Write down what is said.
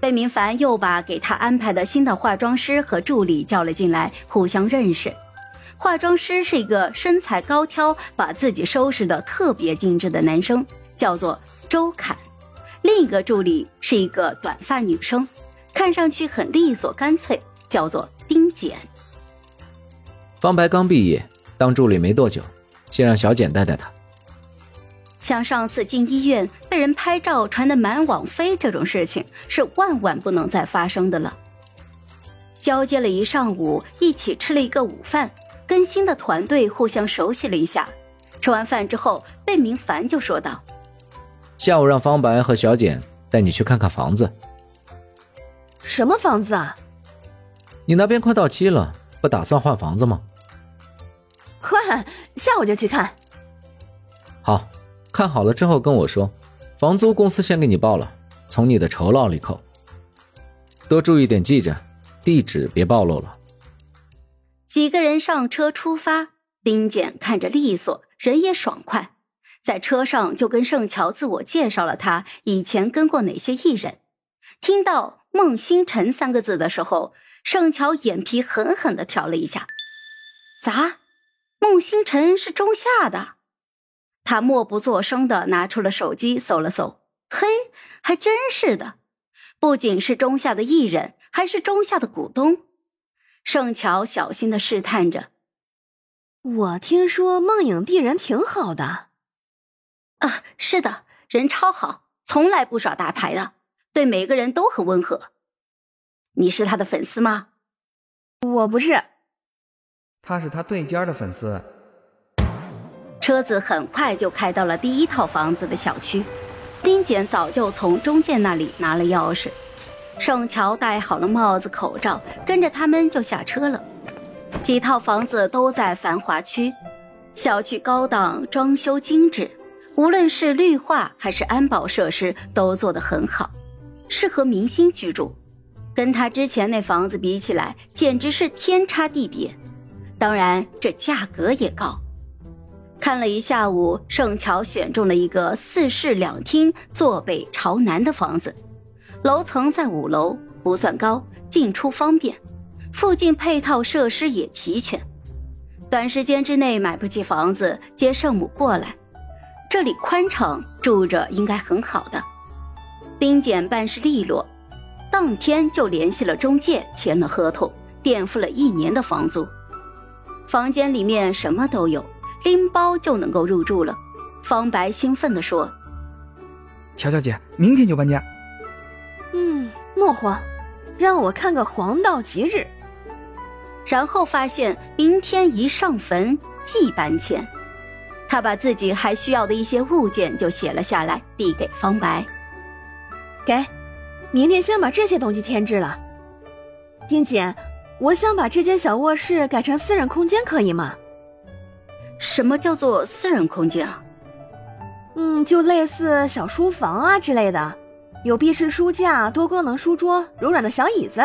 贝明凡又把给他安排的新的化妆师和助理叫了进来，互相认识。化妆师是一个身材高挑、把自己收拾的特别精致的男生，叫做周侃；另一个助理是一个短发女生，看上去很利索干脆，叫做丁简。方白刚毕业当助理没多久，先让小简带带他。像上次进医院被人拍照传得满网飞这种事情，是万万不能再发生的了。交接了一上午，一起吃了一个午饭，跟新的团队互相熟悉了一下。吃完饭之后，贝明凡就说道：“下午让方白和小简带你去看看房子。什么房子啊？你那边快到期了，不打算换房子吗？换，下午就去看。好。”看好了之后跟我说，房租公司先给你报了，从你的酬劳里扣。多注意点记着，地址别暴露了。几个人上车出发，丁简看着利索，人也爽快，在车上就跟盛乔自我介绍了他以前跟过哪些艺人。听到孟星辰三个字的时候，盛乔眼皮狠狠的挑了一下。咋？孟星辰是中下的？他默不作声的拿出了手机，搜了搜，嘿，还真是的，不仅是中下的艺人，还是中下的股东。盛乔小心的试探着：“我听说梦影帝人挺好的。”“啊，是的，人超好，从来不耍大牌的，对每个人都很温和。你是他的粉丝吗？”“我不是。”“他是他对尖的粉丝。”车子很快就开到了第一套房子的小区，丁简早就从中介那里拿了钥匙，盛乔戴好了帽子口罩，跟着他们就下车了。几套房子都在繁华区，小区高档，装修精致，无论是绿化还是安保设施都做得很好，适合明星居住。跟他之前那房子比起来，简直是天差地别。当然，这价格也高。看了一下午，盛乔选中了一个四室两厅、坐北朝南的房子，楼层在五楼，不算高，进出方便，附近配套设施也齐全。短时间之内买不起房子，接圣母过来，这里宽敞，住着应该很好的。丁简办事利落，当天就联系了中介，签了合同，垫付了一年的房租。房间里面什么都有。拎包就能够入住了，方白兴奋地说：“乔小姐，明天就搬家。”“嗯，莫慌，让我看个黄道吉日。”然后发现明天一上坟即搬迁，他把自己还需要的一些物件就写了下来，递给方白：“给，明天先把这些东西添置了。丁姐，我想把这间小卧室改成私人空间，可以吗？”什么叫做私人空间啊？嗯，就类似小书房啊之类的，有壁式书架、多功能书桌、柔软的小椅子。